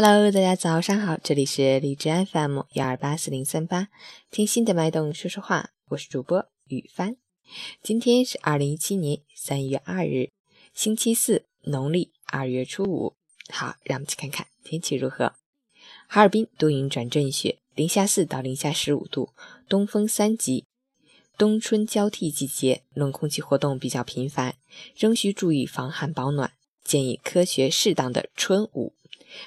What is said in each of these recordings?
Hello，大家早上好，这里是荔枝 FM 幺二八四零三八，听心的脉动说说话，我是主播雨帆。今天是二零一七年三月二日，星期四，农历二月初五。好，让我们去看看天气如何。哈尔滨多云转阵雪，零下四到零下十五度，东风三级。冬春交替季节，冷空气活动比较频繁，仍需注意防寒保暖，建议科学适当的春捂。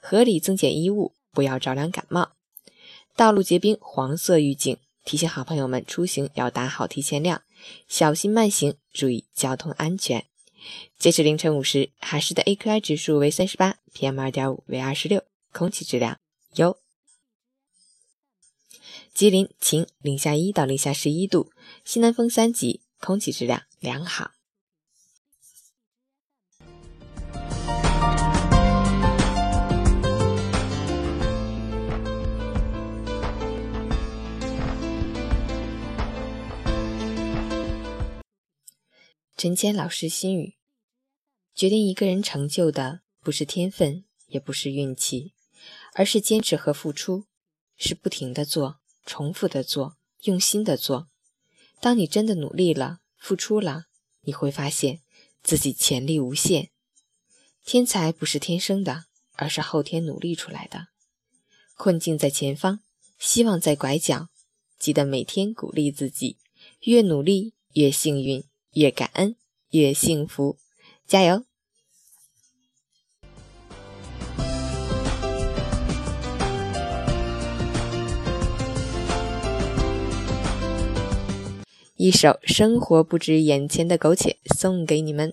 合理增减衣物，不要着凉感冒。道路结冰，黄色预警，提醒好朋友们出行要打好提前量，小心慢行，注意交通安全。截止凌晨五时，海市的 AQI 指数为三十八，PM 二点五为二十六，空气质量优。吉林晴，零下一到零下十一度，西南风三级，空气质量良好。陈坚老师心语：决定一个人成就的，不是天分，也不是运气，而是坚持和付出，是不停的做，重复的做，用心的做。当你真的努力了，付出了，你会发现自己潜力无限。天才不是天生的，而是后天努力出来的。困境在前方，希望在拐角，记得每天鼓励自己，越努力越幸运。越感恩越幸福，加油！一首《生活不止眼前的苟且》送给你们。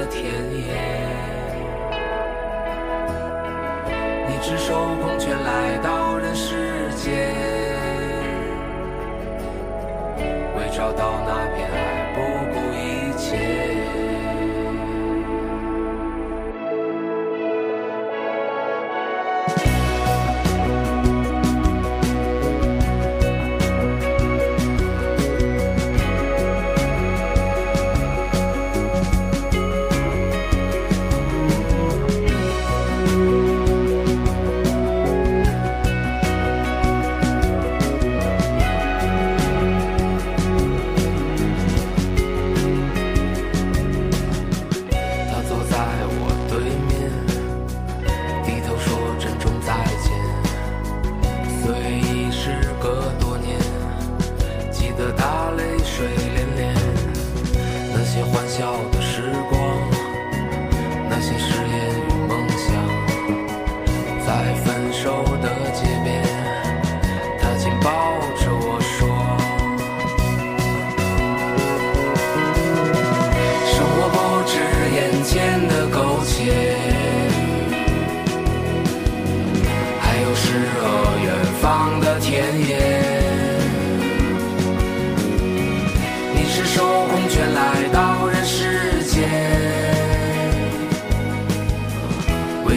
赤手空拳来到人世间，为找到那片海要的时光那些誓言与梦想在分手的街边他紧抱着我说生活不止眼前的苟且还有诗和远方的田野。你是手空拳来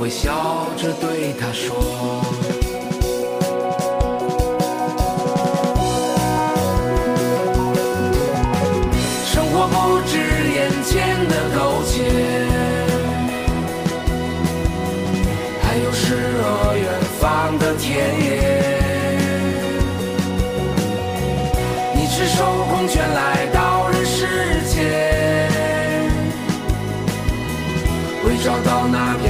微笑着对他说，生活不止眼前的苟且，还有诗和远方的田野。你赤手空拳来到人世间。为找到那片。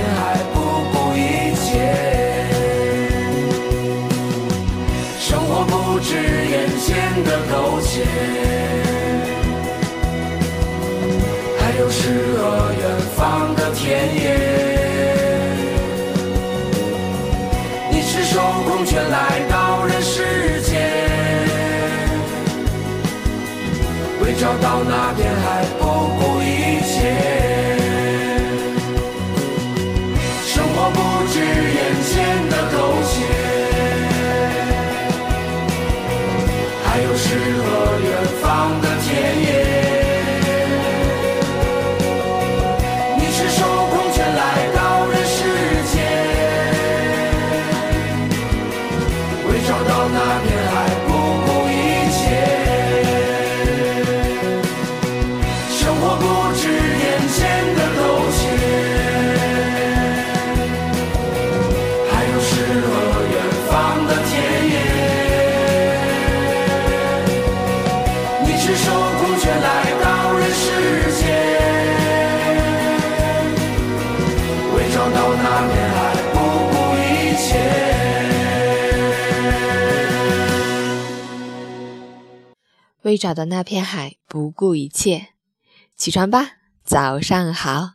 还有诗和远方的田野。你赤手空拳来到人世间，为找到那片海，不顾 na 为找到那片海，不顾一切。起床吧，早上好。